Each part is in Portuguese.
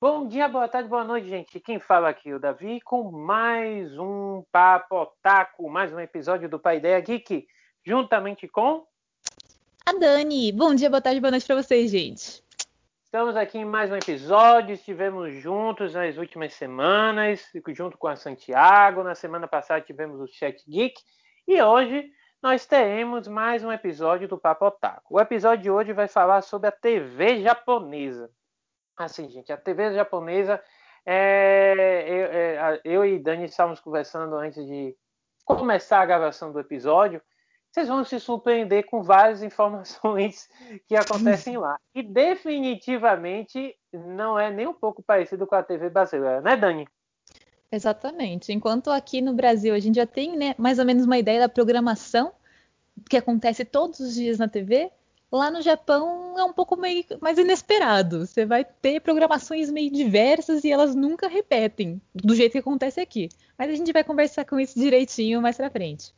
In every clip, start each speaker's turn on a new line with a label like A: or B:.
A: Bom dia, boa tarde, boa noite, gente. Quem fala aqui é o Davi com mais um Papo Otaku, mais um episódio do Pai Ideia Geek, juntamente com
B: a Dani. Bom dia, boa tarde, boa noite para vocês, gente.
A: Estamos aqui em mais um episódio, estivemos juntos nas últimas semanas, junto com a Santiago. Na semana passada tivemos o Chat Geek e hoje nós teremos mais um episódio do Papo Otaku. O episódio de hoje vai falar sobre a TV japonesa. Assim, gente, a TV japonesa, é, eu, é, eu e Dani estávamos conversando antes de começar a gravação do episódio. Vocês vão se surpreender com várias informações que acontecem lá. E definitivamente não é nem um pouco parecido com a TV brasileira, né, Dani?
B: Exatamente. Enquanto aqui no Brasil a gente já tem né, mais ou menos uma ideia da programação que acontece todos os dias na TV, lá no Japão é um pouco meio mais inesperado. Você vai ter programações meio diversas e elas nunca repetem do jeito que acontece aqui. Mas a gente vai conversar com isso direitinho mais pra frente.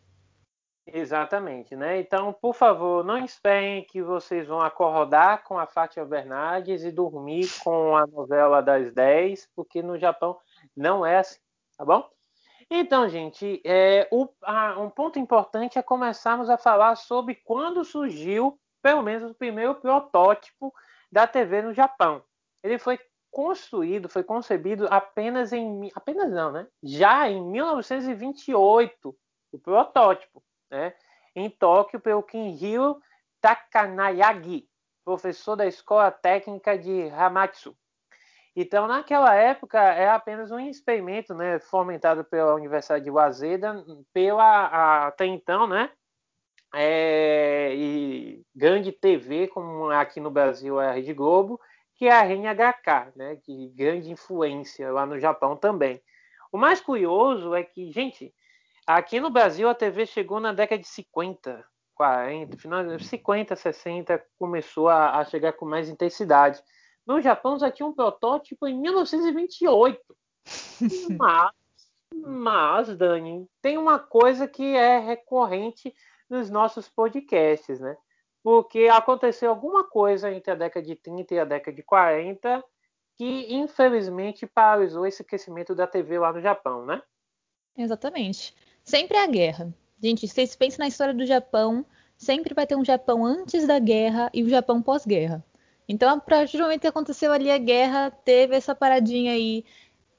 A: Exatamente, né? Então, por favor, não esperem que vocês vão acordar com a Fátima Bernardes e dormir com a novela das 10, porque no Japão não é assim tá bom? Então, gente, é, o, a, um ponto importante é começarmos a falar sobre quando surgiu, pelo menos, o primeiro protótipo da TV no Japão. Ele foi construído, foi concebido apenas em. apenas não, né? Já em 1928, o protótipo, né? Em Tóquio, pelo Kinhiro Takanayagi, professor da Escola Técnica de Hamatsu. Então, naquela época, é apenas um experimento né, fomentado pela Universidade de Waseda, pela, até então, né, é, e grande TV, como aqui no Brasil é a Rede Globo, que é a RNHK, né, de grande influência lá no Japão também. O mais curioso é que, gente, aqui no Brasil a TV chegou na década de 50, 40, final de 50, 60, começou a, a chegar com mais intensidade. No Japão já tinha um protótipo em 1928. Mas, mas, Dani, tem uma coisa que é recorrente nos nossos podcasts, né? Porque aconteceu alguma coisa entre a década de 30 e a década de 40 que, infelizmente, paralisou esse crescimento da TV lá no Japão, né?
B: Exatamente. Sempre é a guerra. Gente, vocês pensam na história do Japão, sempre vai ter um Japão antes da guerra e o um Japão pós-guerra. Então, a partir do momento que aconteceu ali a guerra, teve essa paradinha aí,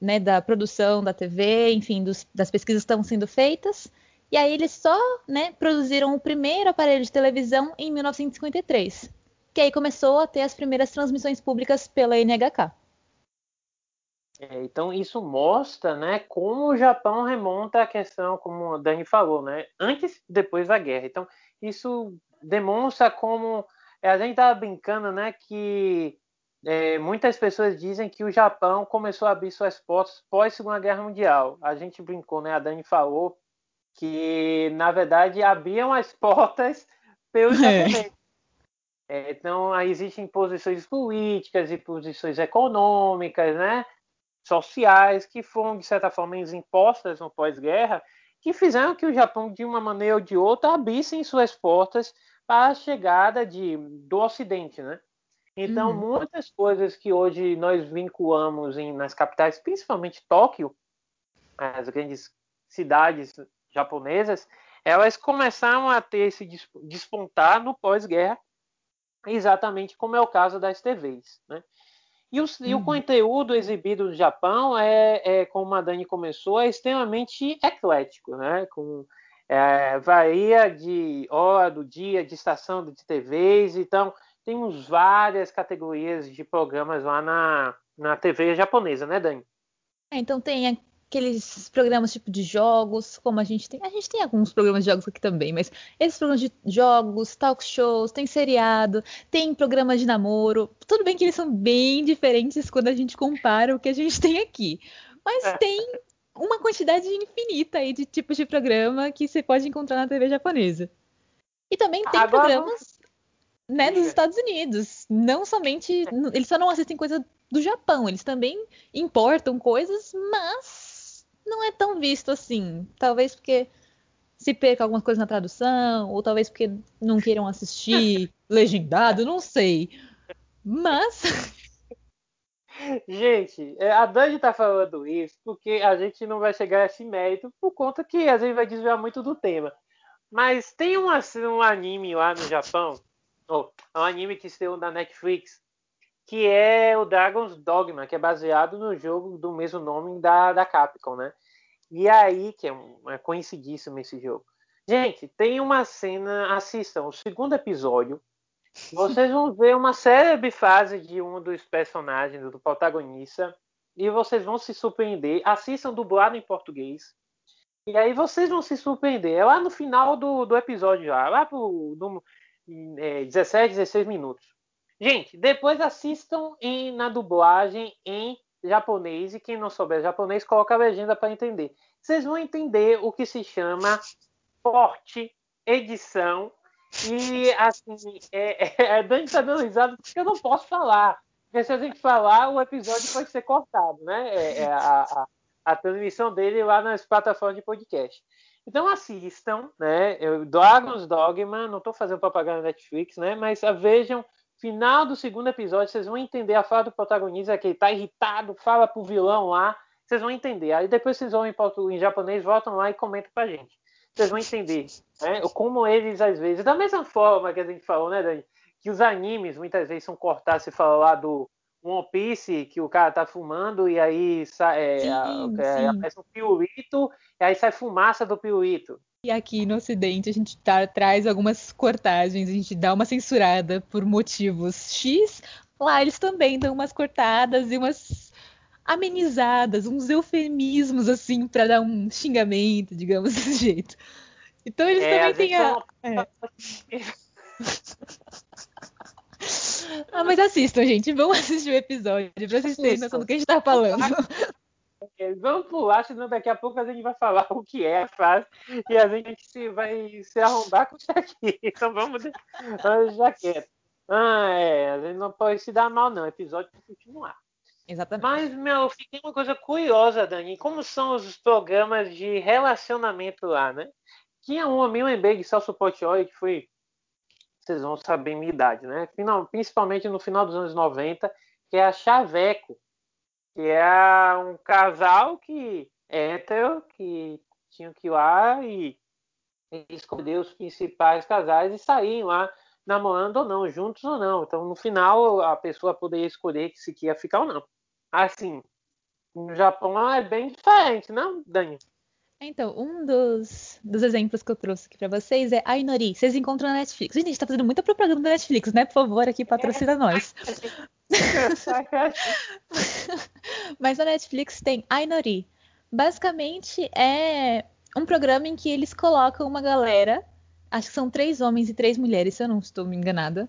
B: né, da produção da TV, enfim, dos, das pesquisas que estão sendo feitas. E aí eles só, né, produziram o primeiro aparelho de televisão em 1953, que aí começou a ter as primeiras transmissões públicas pela NHK.
A: É, então isso mostra, né, como o Japão remonta a questão, como o Dani falou, né, antes e depois da guerra. Então isso demonstra como é, a gente estava brincando, né, que é, muitas pessoas dizem que o Japão começou a abrir suas portas pós Segunda Guerra Mundial. A gente brincou, né? A Dani falou que na verdade abriam as portas pelos é. japoneses. É, então aí existem posições políticas e posições econômicas, né? Sociais que foram de certa forma impostas no pós-guerra, que fizeram que o Japão de uma maneira ou de outra abrissem suas portas para a chegada de, do Ocidente, né? Então, uhum. muitas coisas que hoje nós vinculamos em, nas capitais, principalmente Tóquio, as grandes cidades japonesas, elas começaram a ter esse despontar no pós-guerra, exatamente como é o caso das TVs, né? E o, uhum. e o, uhum. conteúdo exibido no Japão é, é, como a Dani começou, é extremamente eclético, né? Com é, varia de hora do dia, de estação de TVs, então temos várias categorias de programas lá na, na TV japonesa, né, Dani?
B: É, então tem aqueles programas tipo de jogos, como a gente tem. A gente tem alguns programas de jogos aqui também, mas esses programas de jogos, talk shows, tem seriado, tem programas de namoro. Tudo bem que eles são bem diferentes quando a gente compara o que a gente tem aqui. Mas é. tem uma quantidade infinita aí de tipos de programa que você pode encontrar na TV japonesa. E também tem Agora, programas né, dos Estados Unidos. Não somente. Eles só não assistem coisa do Japão. Eles também importam coisas, mas não é tão visto assim. Talvez porque se perca alguma coisa na tradução, ou talvez porque não queiram assistir legendado, não sei. Mas.
A: Gente, é, a Dani tá falando isso porque a gente não vai chegar a esse mérito por conta que a gente vai desviar muito do tema. Mas tem um, um anime lá no Japão, oh, um anime que estreou na Netflix, que é o Dragon's Dogma, que é baseado no jogo do mesmo nome da, da Capcom, né? E aí, que é, um, é conhecidíssimo esse jogo. Gente, tem uma cena, assistam, o segundo episódio. Vocês vão ver uma célebre fase de um dos personagens, do protagonista, e vocês vão se surpreender. Assistam dublado em português. E aí vocês vão se surpreender. É lá no final do, do episódio, já, lá pro é, 17, 16 minutos. Gente, depois assistam em, na dublagem em japonês e quem não souber japonês, coloca a legenda para entender. Vocês vão entender o que se chama porte, edição e assim, é, é, é dando risada porque eu não posso falar. Porque se a gente falar, o episódio pode ser cortado, né? É, é a, a, a, transmissão dele lá nas plataformas de podcast. Então assistam, né? Dragon's Dogma, não estou fazendo propaganda na Netflix, né? Mas vejam Final do segundo episódio, vocês vão entender a fala do protagonista, que ele tá irritado, fala pro vilão lá, vocês vão entender. Aí depois vocês vão em, em japonês, voltam lá e comentam pra gente. Vocês vão entender né? como eles, às vezes, da mesma forma que a gente falou, né, Dani? Que os animes muitas vezes são cortados, se fala lá do One Piece, que o cara tá fumando e aí sai, é, sim, é, aparece um piruito, e aí sai fumaça do piruito.
B: E aqui no Ocidente a gente tá, traz algumas cortagens, a gente dá uma censurada por motivos X. Lá eles também dão umas cortadas e umas amenizadas, uns eufemismos assim para dar um xingamento, digamos desse jeito. Então eles é, também têm a. É. ah, mas assistam, gente. Vamos assistir o episódio pra vocês terem noção do que a gente tá falando.
A: Vamos pular, senão daqui a pouco a gente vai falar o que é a frase e a gente se, vai se arrombar com isso aqui. Então vamos já quieto. Ah, é, a gente não pode se dar mal, não. O episódio que continuar.
B: Exatamente.
A: Mas, meu, fiquei uma coisa curiosa, Dani. Como são os programas de relacionamento lá, né? Tinha um amigo em Big Cell Support Oi, que foi. Vocês vão saber minha idade, né? Final, principalmente no final dos anos 90, que é a Chaveco que é um casal que é hétero, que tinham que ir lá e, escolher os principais casais e sair lá namorando ou não, juntos ou não. Então, no final, a pessoa poderia escolher se queria ficar ou não. Assim, no Japão é bem diferente, não, Dani?
B: Então, um dos, dos exemplos que eu trouxe aqui para vocês é a Inori. Vocês encontram na Netflix. Gente, a gente tá fazendo muita propaganda da Netflix, né? Por favor, aqui patrocina é. nós. Mas a Netflix tem Ainori. Basicamente é um programa em que eles colocam uma galera, acho que são três homens e três mulheres, se eu não estou me enganada.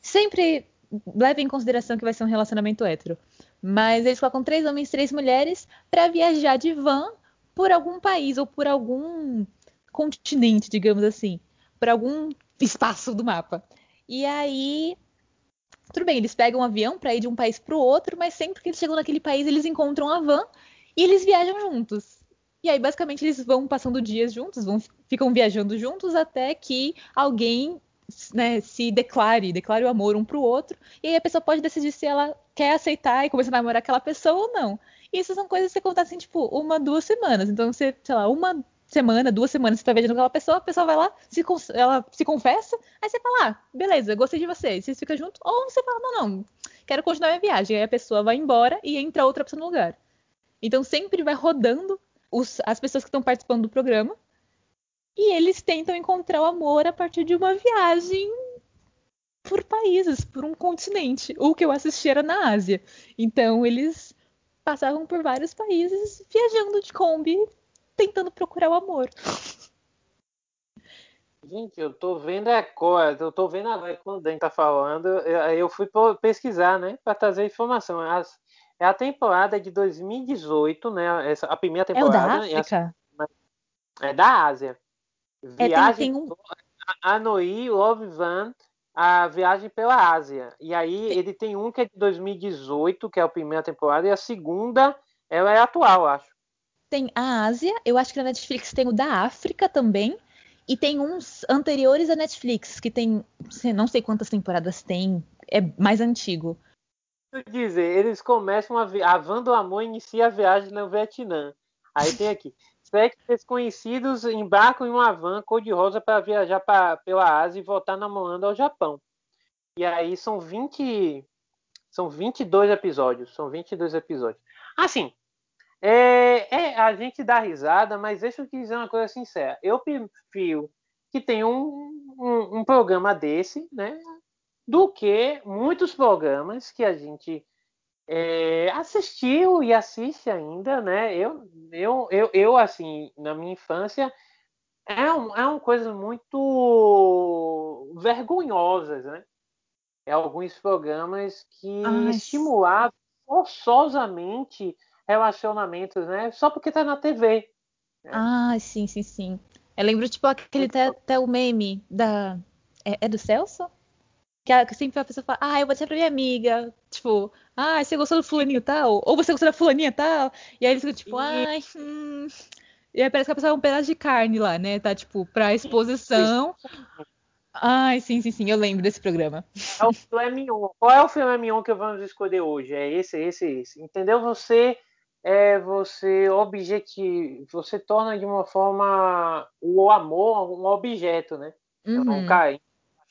B: Sempre leve em consideração que vai ser um relacionamento hétero. Mas eles colocam três homens e três mulheres para viajar de van por algum país ou por algum continente, digamos assim, por algum espaço do mapa. E aí tudo bem, eles pegam um avião para ir de um país para o outro, mas sempre que eles chegam naquele país, eles encontram a van e eles viajam juntos. E aí, basicamente, eles vão passando dias juntos, vão, ficam viajando juntos até que alguém né, se declare, declare o amor um pro outro. E aí a pessoa pode decidir se ela quer aceitar e começar a namorar aquela pessoa ou não. E isso são coisas que acontecem, tipo, uma, duas semanas. Então, você, sei lá, uma semana, duas semanas você tá com aquela pessoa, a pessoa vai lá, se, ela se confessa, aí você fala, ah, beleza, gostei de você, vocês ficam juntos, ou você fala, não, não, quero continuar minha viagem, aí a pessoa vai embora e entra outra pessoa no lugar. Então sempre vai rodando os, as pessoas que estão participando do programa e eles tentam encontrar o amor a partir de uma viagem por países, por um continente. O que eu assisti era na Ásia. Então eles passavam por vários países viajando de Kombi tentando procurar o amor.
A: Gente, eu tô vendo a coisa, eu tô vendo a quando o Dan tá falando, eu fui pesquisar, né, para trazer informação. As, é a temporada de 2018, né, essa, a primeira temporada.
B: É da África?
A: É, da Ásia.
B: Viagem é, tem, tem um...
A: Anoi, Love Van, a viagem pela Ásia. E aí ele tem um que é de 2018, que é a primeira temporada, e a segunda, ela é atual, acho.
B: Tem a Ásia, eu acho que na Netflix tem o da África também, e tem uns anteriores à Netflix, que tem, não sei quantas temporadas tem, é mais antigo.
A: dizer, eles começam a, a Van do Amor inicia a viagem no Vietnã. Aí tem aqui, Sete desconhecidos embarcam em uma van cor-de-rosa para viajar pra, pela Ásia e voltar namorando ao Japão. E aí são 20. São 22 episódios. São 22 episódios. Assim, é, é, a gente dá risada, mas deixa eu te dizer uma coisa sincera. Eu prefiro que tenha um, um, um programa desse, né? Do que muitos programas que a gente é, assistiu e assiste ainda, né? Eu, eu, eu, eu, assim, na minha infância, é, um, é uma coisa muito vergonhosas, né? É alguns programas que Ai. estimulavam forçosamente relacionamentos, né? Só porque tá na TV.
B: Né? Ah, sim, sim, sim. Eu lembro, tipo, aquele até, o meme da. É, é do Celso? Que, a, sempre a pessoa fala, ah, eu vou dizer pra minha amiga, tipo, ah, você gostou do fulaninho tal? Ou você gostou da fulaninha tal? E aí eles ficam tipo, ai, hum. E aí parece que a pessoa é um pedaço de carne lá, né? Tá, tipo, pra exposição. Ai, sim, sim, sim, eu lembro desse programa.
A: É o filé mignon. Qual é o filé mignon que vamos escolher hoje? É esse, esse, esse. Entendeu? Você é você objetivo, você torna de uma forma o amor um objeto, né? Então, uhum. Então, carinho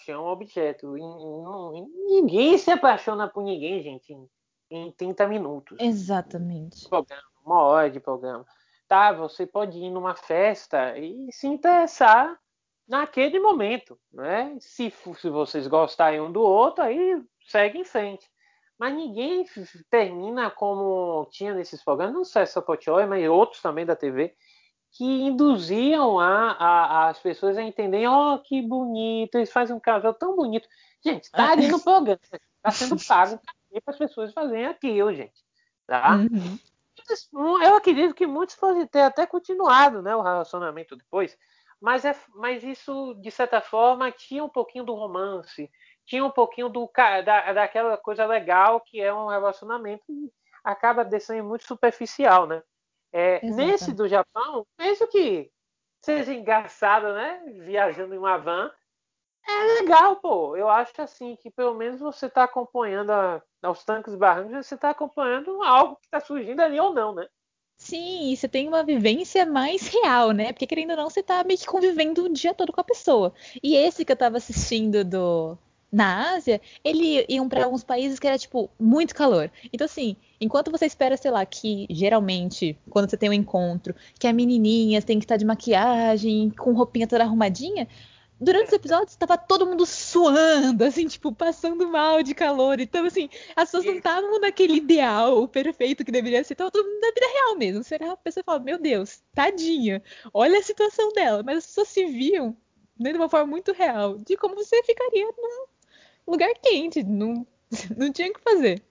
A: é um objeto. E, e, ninguém se apaixona por ninguém, gente, em, em 30 minutos.
B: Exatamente.
A: Programa, uma hora de programa. Tá, você pode ir numa festa e se interessar naquele momento, né? Se, se vocês gostarem um do outro, aí segue em frente. Mas ninguém termina como tinha nesses programas, não só essa Potioy, mas outros também da TV, que induziam a, a, as pessoas a entenderem, oh, que bonito, eles fazem um casal tão bonito. Gente, está ali no programa, está sendo pago para as pessoas fazerem aquilo, gente. Tá? Uhum. Eu acredito que muitos podem ter até continuado né, o relacionamento depois, mas, é, mas isso, de certa forma, tinha um pouquinho do romance, tinha um pouquinho do, da, daquela coisa legal que é um relacionamento e acaba descendo muito superficial, né? É, nesse do Japão, mesmo que seja engraçado, né? Viajando em uma van, é legal, pô. Eu acho assim que pelo menos você está acompanhando a, aos tanques barrancos, você está acompanhando algo que está surgindo ali ou não, né?
B: Sim, você tem uma vivência mais real, né? Porque querendo ou não, você tá meio que convivendo o dia todo com a pessoa. E esse que eu tava assistindo do na Ásia, eles iam para alguns países que era tipo muito calor. Então assim, enquanto você espera, sei lá, que geralmente quando você tem um encontro, que a menininha tem que estar de maquiagem, com roupinha toda arrumadinha, durante os episódios estava todo mundo suando, assim, tipo, passando mal de calor. Então, assim, as pessoas não estavam naquele ideal perfeito que deveria ser, tava todo mundo na vida real mesmo. Era a pessoa fala, meu Deus, tadinha, olha a situação dela. Mas as pessoas se viam né, de uma forma muito real, de como você ficaria num lugar quente, não, não tinha o que fazer.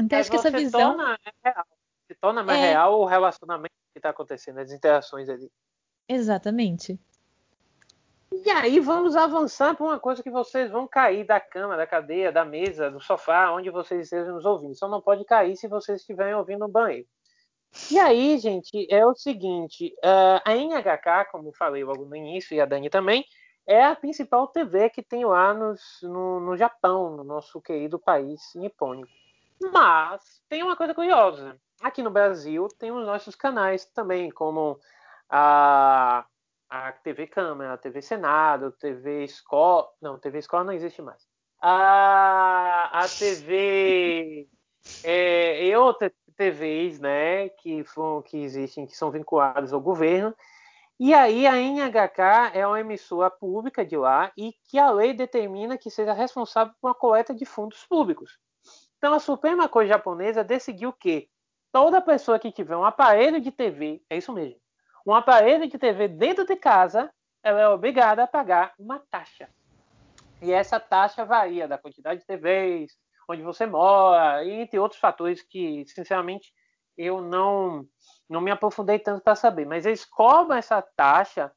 B: Então, acho que essa visão.
A: Torna real. Se torna mais é... real o relacionamento que está acontecendo, as interações ali.
B: Exatamente.
A: E aí vamos avançar para uma coisa que vocês vão cair da cama, da cadeia, da mesa, do sofá, onde vocês estejam nos ouvindo. Só não pode cair se vocês estiverem ouvindo no banheiro. E aí, gente, é o seguinte: uh, a NHK, como falei logo no início, e a Dani também, é a principal TV que tem lá nos, no, no Japão, no nosso querido país nipônico. Mas tem uma coisa curiosa. Aqui no Brasil tem os nossos canais também, como a, a TV Câmara, a TV Senado, a TV Escola. Não, TV Escola não existe mais. A, a TV. É, e outras TVs né, que, que existem, que são vinculadas ao governo, e aí a NHK é uma emissora pública de lá e que a lei determina que seja responsável por uma coleta de fundos públicos. Então a Suprema Corte japonesa decidiu que toda pessoa que tiver um aparelho de TV, é isso mesmo, um aparelho de TV dentro de casa, ela é obrigada a pagar uma taxa. E essa taxa varia da quantidade de TVs, onde você mora, entre outros fatores que, sinceramente, eu não não me aprofundei tanto para saber, mas eles cobram essa taxa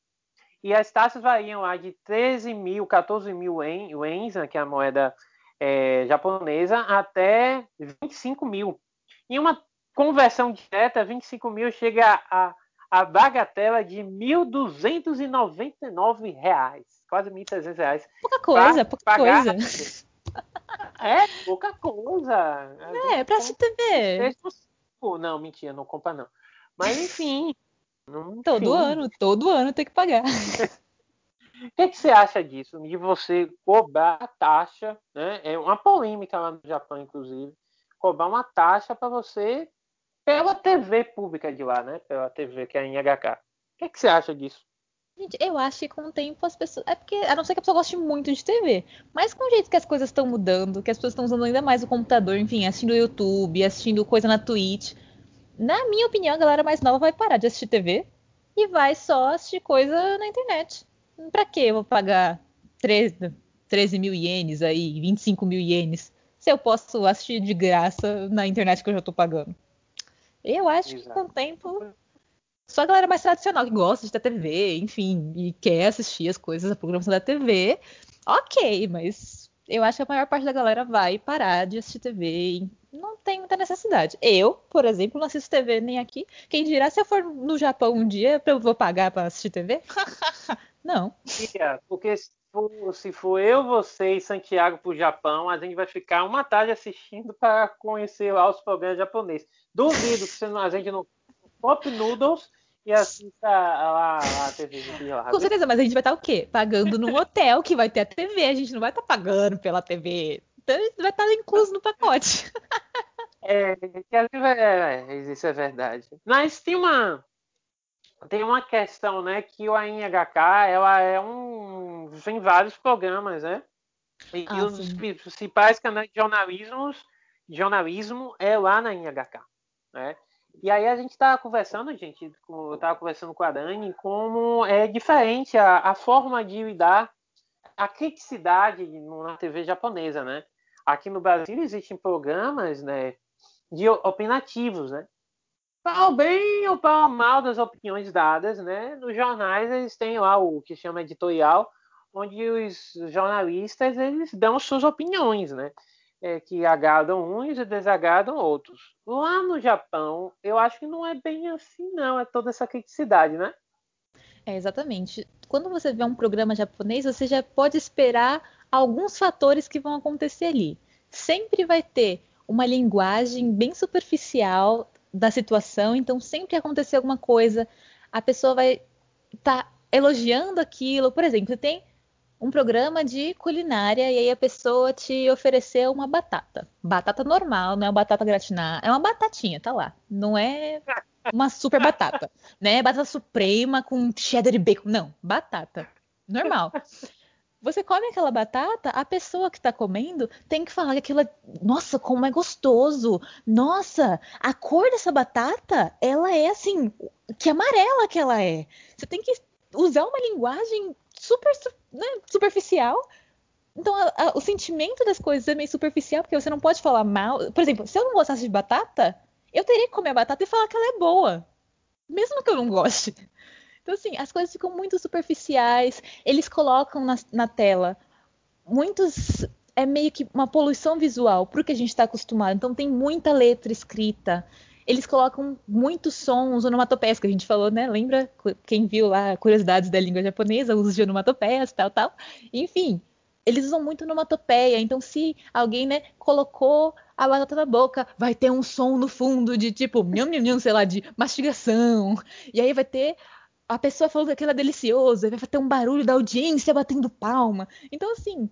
A: E as taxas variam lá de 13 mil, 14 mil ienes, né, que é a moeda é, japonesa, até 25 mil. Em uma conversão direta, 25 mil chega a, a bagatela de R$ 1.299, quase 1.300 reais,
B: pouca coisa, pouca pagar... coisa.
A: É, pouca coisa.
B: É, pra assistir TV.
A: Não, mentira, não compra não. Mas enfim.
B: todo
A: enfim.
B: ano, todo ano tem que pagar.
A: O que, que, você acha disso? De você cobrar a taxa, né? É uma polêmica lá no Japão, inclusive. Cobrar uma taxa para você pela TV pública de lá, né? Pela TV que é a NHK. O que, que você acha disso?
B: Gente, eu acho que com o tempo as pessoas. É porque, a não ser que a pessoa goste muito de TV. Mas com o jeito que as coisas estão mudando, que as pessoas estão usando ainda mais o computador, enfim, assistindo o YouTube, assistindo coisa na Twitch. Na minha opinião, a galera mais nova vai parar de assistir TV e vai só assistir coisa na internet. Pra que eu vou pagar 13, 13 mil ienes aí, 25 mil ienes, se eu posso assistir de graça na internet que eu já tô pagando? Eu acho Exato. que com o tempo. Só a galera mais tradicional que gosta de ter TV, enfim, e quer assistir as coisas, a programação da TV, ok, mas eu acho que a maior parte da galera vai parar de assistir TV e não tem muita necessidade. Eu, por exemplo, não assisto TV nem aqui. Quem dirá se eu for no Japão um dia, eu vou pagar para assistir TV? Não.
A: Porque se for, se for eu, você e Santiago para o Japão, a gente vai ficar uma tarde assistindo para conhecer lá os programas japoneses. Duvido que a gente não Pop Noodles e assista lá, lá a TV de lá.
B: Com certeza, mas a gente vai estar o quê? Pagando num hotel que vai ter a TV. A gente não vai estar pagando pela TV. Então vai estar incluso no pacote.
A: É, é, é, isso é verdade. Mas tem uma, tem uma questão, né, que o ANHK, ela é um tem vários programas, né? E ah, os sim. principais canais de jornalismo, jornalismo é lá na INHK, né? E aí a gente estava conversando, gente, estava conversando com a Dani, como é diferente a, a forma de lidar a criticidade na TV japonesa, né? Aqui no Brasil existem programas, né, de opinativos, né? para o bem ou para o mal das opiniões dadas, né? Nos jornais eles têm lá o que chama editorial, onde os jornalistas eles dão suas opiniões, né? É, que agradam uns e desagradam outros. Lá no Japão, eu acho que não é bem assim, não. É toda essa criticidade, né?
B: É, exatamente. Quando você vê um programa japonês, você já pode esperar alguns fatores que vão acontecer ali. Sempre vai ter uma linguagem bem superficial da situação, então sempre acontecer alguma coisa, a pessoa vai estar tá elogiando aquilo. Por exemplo, tem um programa de culinária e aí a pessoa te ofereceu uma batata. Batata normal, não é uma batata gratinada, é uma batatinha, tá lá. Não é uma super batata, né? Batata suprema com cheddar e bacon, não, batata. Normal você come aquela batata, a pessoa que está comendo tem que falar que aquilo é, nossa, como é gostoso. Nossa, a cor dessa batata, ela é assim, que amarela que ela é. Você tem que usar uma linguagem super né, superficial. Então, a, a, o sentimento das coisas é meio superficial, porque você não pode falar mal. Por exemplo, se eu não gostasse de batata, eu teria que comer a batata e falar que ela é boa. Mesmo que eu não goste. Então, assim, as coisas ficam muito superficiais. Eles colocam na, na tela muitos. É meio que uma poluição visual pro que a gente está acostumado. Então, tem muita letra escrita. Eles colocam muitos sons onomatopeias que a gente falou, né? Lembra quem viu lá curiosidades da língua japonesa, uso de onomatopeias, tal, tal. Enfim, eles usam muito onomatopeia. Então, se alguém, né, colocou a batata na boca, vai ter um som no fundo de tipo, nham, nham, nham, sei lá, de mastigação. E aí vai ter a pessoa falou que aquilo é delicioso, vai ter um barulho da audiência batendo palma. Então, assim,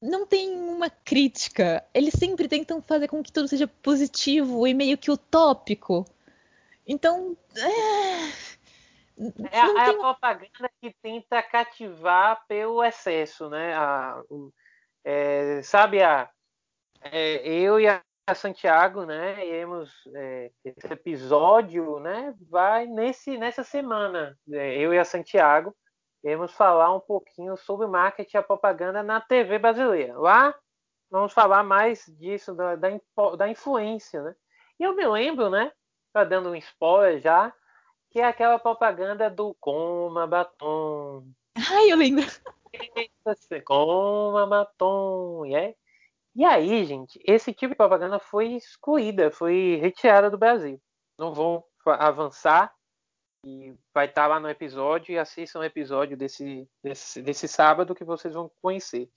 B: não tem uma crítica. Eles sempre tentam fazer com que tudo seja positivo e meio que utópico. Então. É...
A: É, a, é a propaganda que tenta cativar pelo excesso, né? A, é, sabe, a, é, eu e a Santiago, né? Iremos é, esse episódio, né? Vai nesse nessa semana, é, eu e a Santiago iremos falar um pouquinho sobre marketing e propaganda na TV brasileira. Lá vamos falar mais disso da, da, da influência, né? E eu me lembro, né? Tá dando um spoiler já que é aquela propaganda do coma batom.
B: Ai, eu lembro.
A: Coma batom, é? E aí, gente, esse tipo de propaganda foi excluída, foi retirada do Brasil. Não vou avançar e vai estar lá no episódio e assistam o episódio desse, desse, desse sábado que vocês vão conhecer.